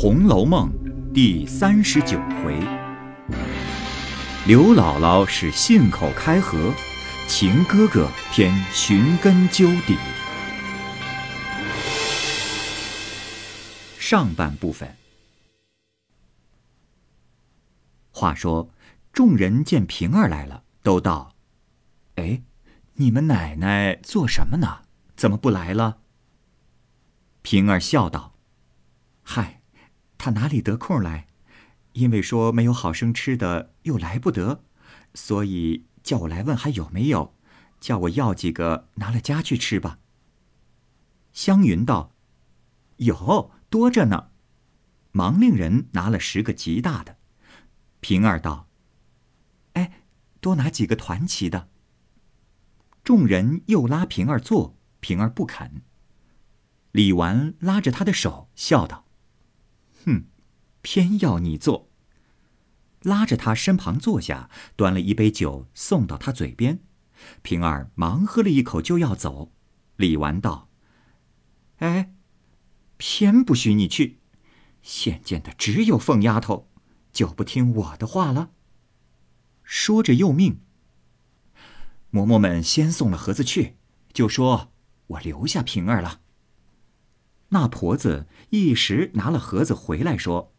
红楼梦》第三十九回，刘姥姥是信口开河，秦哥哥偏寻根究底。上半部分。话说，众人见平儿来了，都道：“哎，你们奶奶做什么呢？怎么不来了？”平儿笑道：“，他哪里得空来？因为说没有好生吃的，又来不得，所以叫我来问还有没有，叫我要几个拿了家去吃吧。”湘云道：“有多着呢。”忙令人拿了十个极大的。平儿道：“哎，多拿几个团旗的。”众人又拉平儿坐，平儿不肯。李纨拉着他的手，笑道：“哼，偏要你坐。”拉着他身旁坐下，端了一杯酒送到他嘴边。平儿忙喝了一口，就要走。李纨道：“哎，偏不许你去！现见的只有凤丫头，就不听我的话了。”说着又命：“嬷嬷们先送了盒子去，就说我留下平儿了。”那婆子一时拿了盒子回来，说：“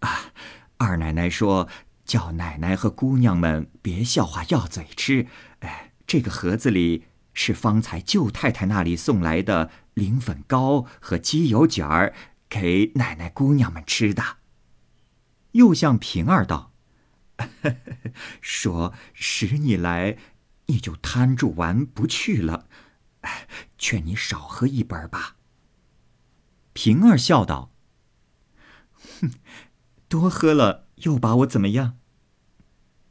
啊，二奶奶说叫奶奶和姑娘们别笑话要嘴吃。哎，这个盒子里是方才舅太太那里送来的灵粉糕和鸡油卷儿，给奶奶姑娘们吃的。”又向平儿道：“说使你来，你就摊住玩不去了。劝你少喝一本吧。”平儿笑道：“哼，多喝了又把我怎么样？”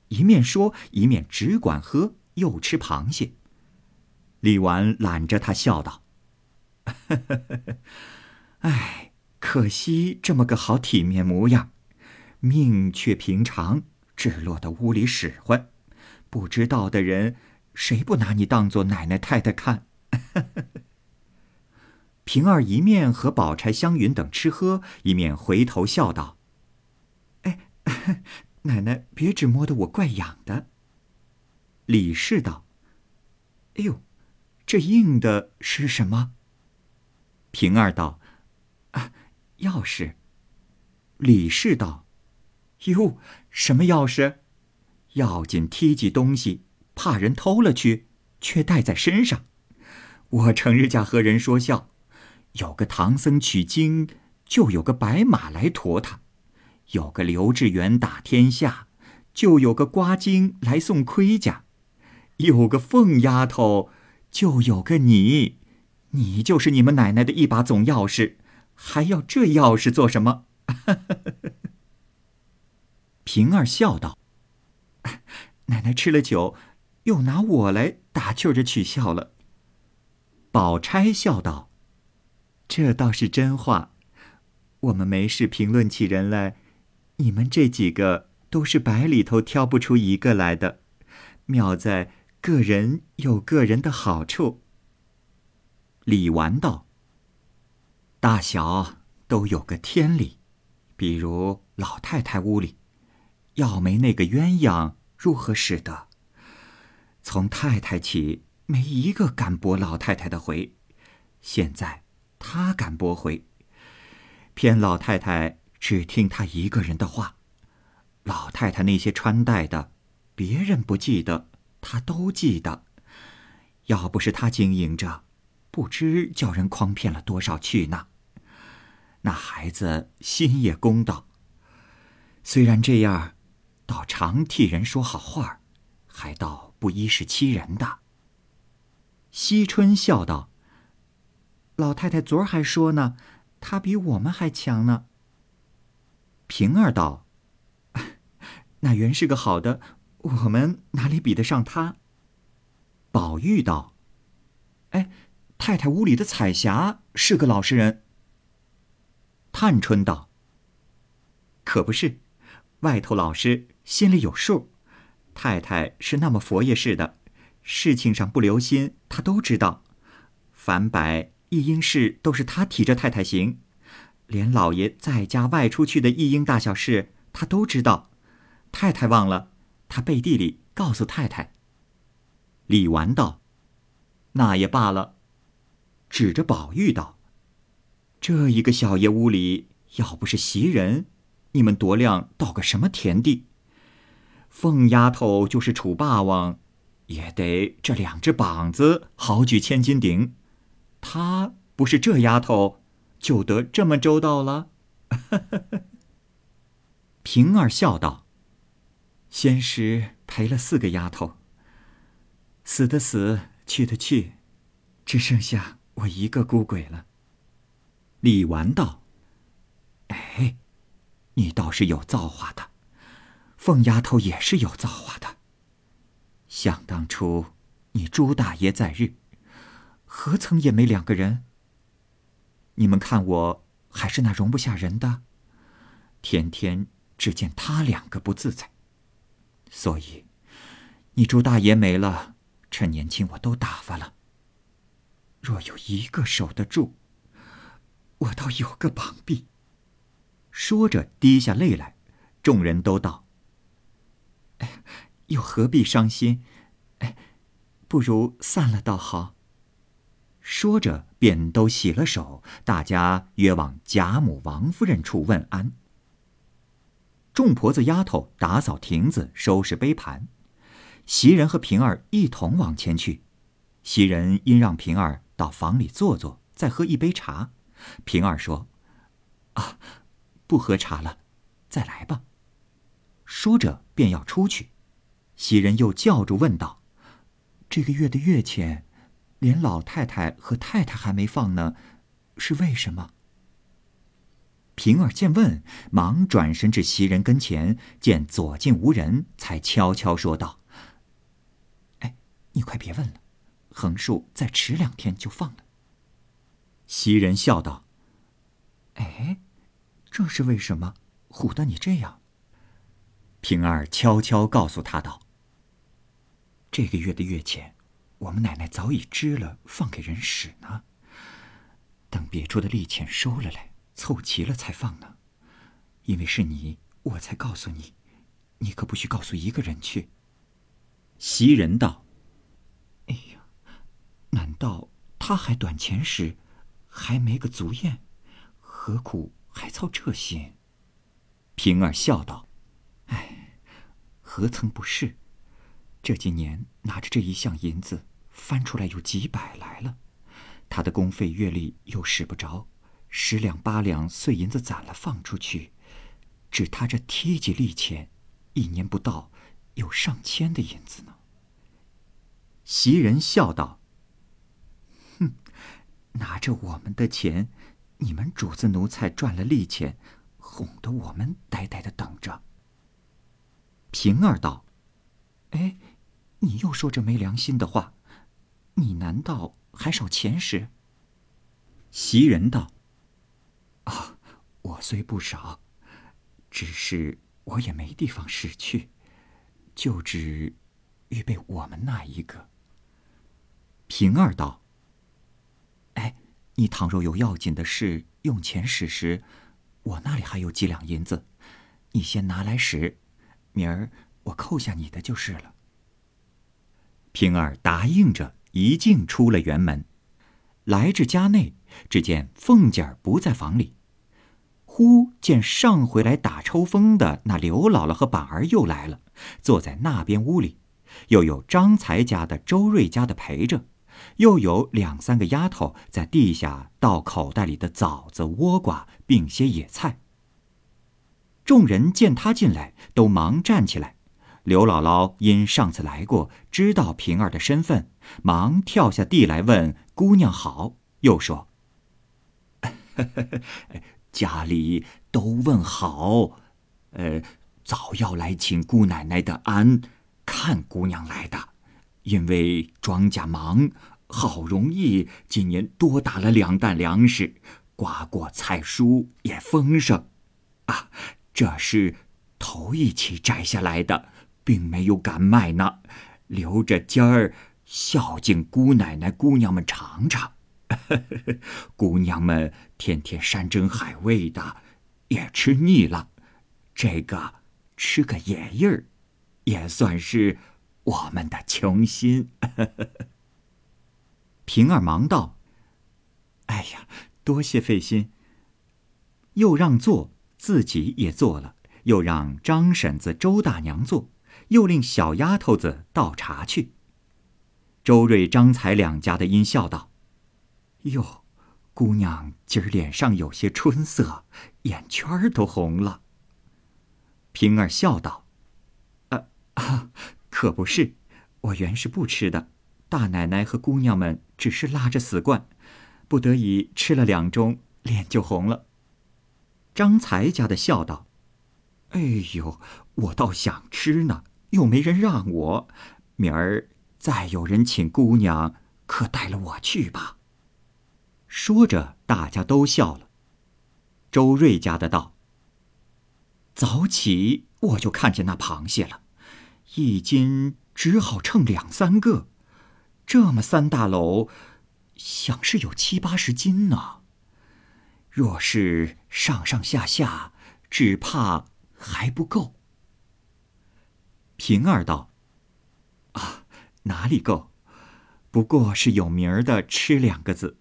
一面说，一面只管喝，又吃螃蟹。李纨揽着他笑道：“ 哎，可惜这么个好体面模样，命却平常，只落得屋里使唤。不知道的人，谁不拿你当做奶奶太太看？” 平儿一面和宝钗、湘云等吃喝，一面回头笑道：“哎，奶奶别只摸得我怪痒的。”李氏道：“哎呦，这硬的是什么？”平儿道：“啊，钥匙。”李氏道：“哟，什么钥匙？要紧提起东西，怕人偷了去，却带在身上。我成日家和人说笑。”有个唐僧取经，就有个白马来驮他；有个刘志远打天下，就有个瓜精来送盔甲；有个凤丫头，就有个你。你就是你们奶奶的一把总钥匙，还要这钥匙做什么？平儿笑道：“奶奶吃了酒，又拿我来打趣着取笑了。”宝钗笑道。这倒是真话，我们没事评论起人来，你们这几个都是百里头挑不出一个来的，妙在个人有个人的好处。李纨道：“大小都有个天理，比如老太太屋里，要没那个鸳鸯，如何使得？从太太起，没一个敢驳老太太的回，现在。”他敢驳回，偏老太太只听他一个人的话。老太太那些穿戴的，别人不记得，他都记得。要不是他经营着，不知叫人诓骗了多少去呢。那孩子心也公道，虽然这样，倒常替人说好话，还倒不依是欺人的。惜春笑道。老太太昨儿还说呢，她比我们还强呢。平儿道：“ 那原是个好的，我们哪里比得上她？”宝玉道：“哎，太太屋里的彩霞是个老实人。”探春道：“可不是，外头老实，心里有数。太太是那么佛爷似的，事情上不留心，她都知道。凡摆。”一应事都是他提着太太行，连老爷在家外出去的一应大小事，他都知道。太太忘了，他背地里告诉太太。李纨道：“那也罢了。”指着宝玉道：“这一个小爷屋里，要不是袭人，你们夺量到个什么田地？凤丫头就是楚霸王，也得这两只膀子好举千斤顶。她不是这丫头。”就得这么周到了。平儿笑道：“先时陪了四个丫头，死的死，去的去，只剩下我一个孤鬼了。”李纨道：“哎，你倒是有造化的，凤丫头也是有造化的。想当初你朱大爷在日，何曾也没两个人？”你们看我还是那容不下人的，天天只见他两个不自在。所以，你朱大爷没了，趁年轻我都打发了。若有一个守得住，我倒有个膀臂。说着滴下泪来，众人都道：“哎，又何必伤心？哎，不如散了倒好。”说着，便都洗了手，大家约往贾母、王夫人处问安。众婆子丫头打扫亭子，收拾杯盘，袭人和平儿一同往前去。袭人因让平儿到房里坐坐，再喝一杯茶。平儿说：“啊，不喝茶了，再来吧。”说着便要出去，袭人又叫住问道：“这个月的月钱？”连老太太和太太还没放呢，是为什么？平儿见问，忙转身至袭人跟前，见左近无人，才悄悄说道：“哎，你快别问了，横竖再迟两天就放了。”袭人笑道：“哎，这是为什么？唬得你这样？”平儿悄悄告诉他道：“这个月的月钱。”我们奶奶早已织了，放给人使呢。等别处的利钱收了来，凑齐了才放呢。因为是你，我才告诉你，你可不许告诉一个人去。袭人道：“哎呀，难道他还短钱时，还没个足验，何苦还操这心？”平儿笑道：“哎，何曾不是？这几年拿着这一项银子。”翻出来有几百来了，他的工费月例又使不着，十两八两碎银子攒了放出去，只他这贴几利钱，一年不到有上千的银子呢。袭人笑道：“哼，拿着我们的钱，你们主子奴才赚了利钱，哄得我们呆呆的等着。”平儿道：“哎，你又说这没良心的话。”你难道还少钱时？袭人道：“啊，我虽不少，只是我也没地方使去，就只预备我们那一个。”平儿道：“哎，你倘若有要紧的事用钱使时，我那里还有几两银子，你先拿来使，明儿我扣下你的就是了。”平儿答应着。一径出了园门，来至家内，只见凤姐儿不在房里。忽见上回来打抽风的那刘姥姥和板儿又来了，坐在那边屋里，又有张才家的、周瑞家的陪着，又有两三个丫头在地下倒口袋里的枣子、倭瓜，并些野菜。众人见他进来，都忙站起来。刘姥姥因上次来过，知道平儿的身份，忙跳下地来问姑娘好，又说：“家里都问好，呃，早要来请姑奶奶的安，看姑娘来的，因为庄稼忙，好容易今年多打了两担粮食，瓜果菜蔬也丰盛，啊，这是头一期摘下来的。”并没有敢卖呢，留着尖儿孝敬姑奶奶、姑娘们尝尝。姑娘们天天山珍海味的，也吃腻了。这个吃个野味儿，也算是我们的穷心。平儿忙道：“哎呀，多谢费心。”又让座，自己也坐了；又让张婶子、周大娘坐，又令小丫头子倒茶去。周瑞、张才两家的因笑道：“哟，姑娘今儿脸上有些春色，眼圈儿都红了。”平儿笑道：“啊啊，可不是，我原是不吃的。大奶奶和姑娘们只是拉着死惯，不得已吃了两盅，脸就红了。”张才家的笑道：“哎呦，我倒想吃呢，又没人让我。明儿再有人请姑娘，可带了我去吧。”说着，大家都笑了。周瑞家的道：“早起我就看见那螃蟹了，一斤只好称两三个，这么三大篓，想是有七八十斤呢。”若是上上下下，只怕还不够。平儿道：“啊，哪里够？不过是有名儿的‘吃’两个字。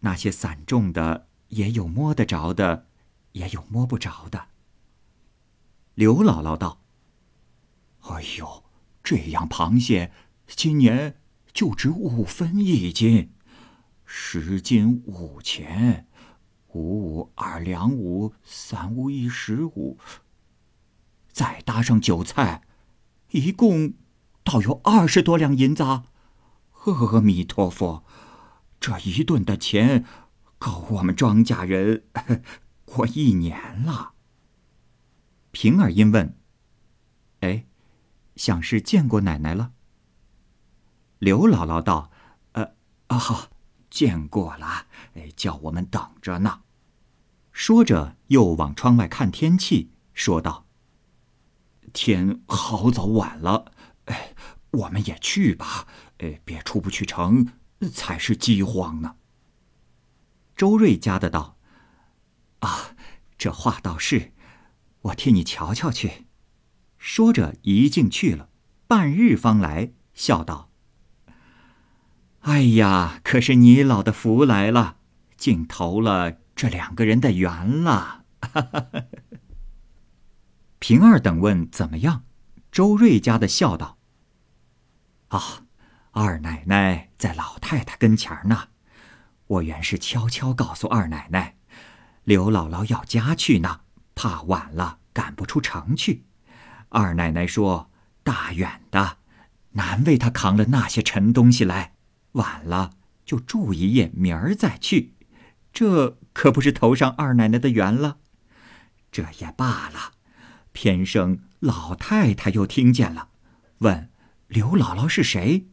那些散种的，也有摸得着的，也有摸不着的。”刘姥姥道：“哎呦，这样螃蟹今年就值五分一斤，十斤五钱。”五五二两五，三五一十五。再搭上酒菜，一共倒有二十多两银子。阿弥陀佛，这一顿的钱够我们庄稼人 过一年了。平儿因问：“哎，想是见过奶奶了？”刘姥姥道：“呃，啊。”好见过了，哎，叫我们等着呢。说着，又往窗外看天气，说道：“天好早晚了，我们也去吧。哎，别出不去城，才是饥荒呢。”周瑞家的道：“啊，这话倒是，我替你瞧瞧去。”说着，一径去了，半日方来，笑道。哎呀，可是你老的福来了，竟投了这两个人的缘了。平儿等问怎么样，周瑞家的笑道：“啊，二奶奶在老太太跟前呢。我原是悄悄告诉二奶奶，刘姥姥要家去呢，怕晚了赶不出城去。二奶奶说大远的，难为她扛了那些沉东西来。”晚了就住一夜，明儿再去，这可不是头上二奶奶的缘了。这也罢了，偏生老太太又听见了，问刘姥姥是谁，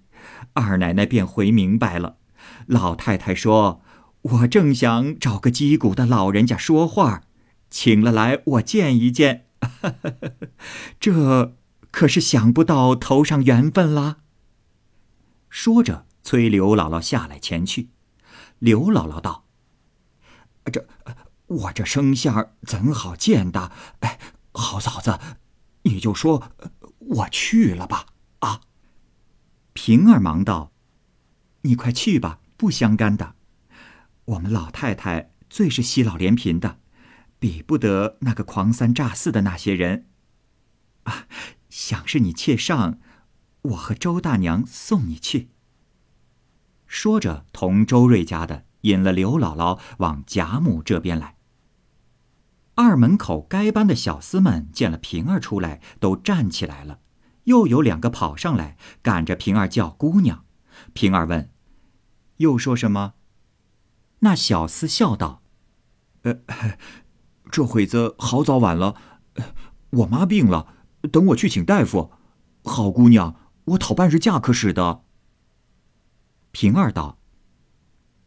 二奶奶便回明白了。老太太说：“我正想找个击鼓的老人家说话，请了来我见一见。这可是想不到头上缘分啦。”说着。催刘姥姥下来前去，刘姥姥道：“这我这生相怎好见的？哎，好嫂子，你就说我去了吧。”平儿忙道：“你快去吧，不相干的。我们老太太最是惜老怜贫的，比不得那个狂三诈四的那些人。啊，想是你妾上，我和周大娘送你去。”说着，同周瑞家的引了刘姥姥往贾母这边来。二门口该班的小厮们见了平儿出来，都站起来了。又有两个跑上来，赶着平儿叫姑娘。平儿问：“又说什么？”那小厮笑道：“呃，这会子好早晚了，我妈病了，等我去请大夫。好姑娘，我讨半日假可使得。”平儿道：“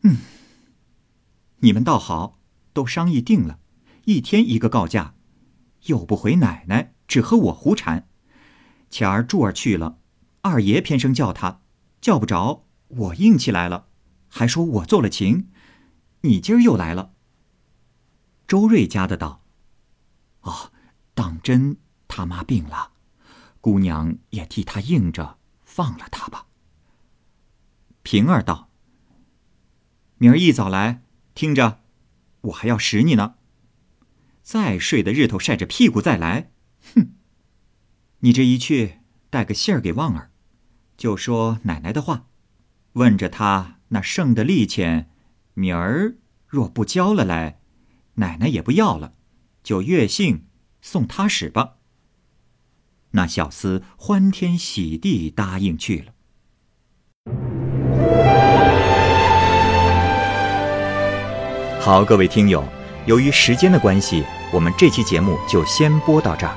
嗯，你们倒好，都商议定了，一天一个告假，又不回奶奶，只和我胡缠。前儿柱儿去了，二爷偏生叫他，叫不着，我硬起来了，还说我做了情，你今儿又来了。”周瑞家的道：“哦，当真他妈病了，姑娘也替他应着，放了他吧。”平儿道：“明儿一早来，听着，我还要使你呢。再睡的日头晒着屁股再来，你这一去，带个信儿给旺儿，就说奶奶的话，问着他那剩的利钱，明儿若不交了来，奶奶也不要了，就月信送他使吧。”那小厮欢天喜地答应去了。好，各位听友，由于时间的关系，我们这期节目就先播到这儿。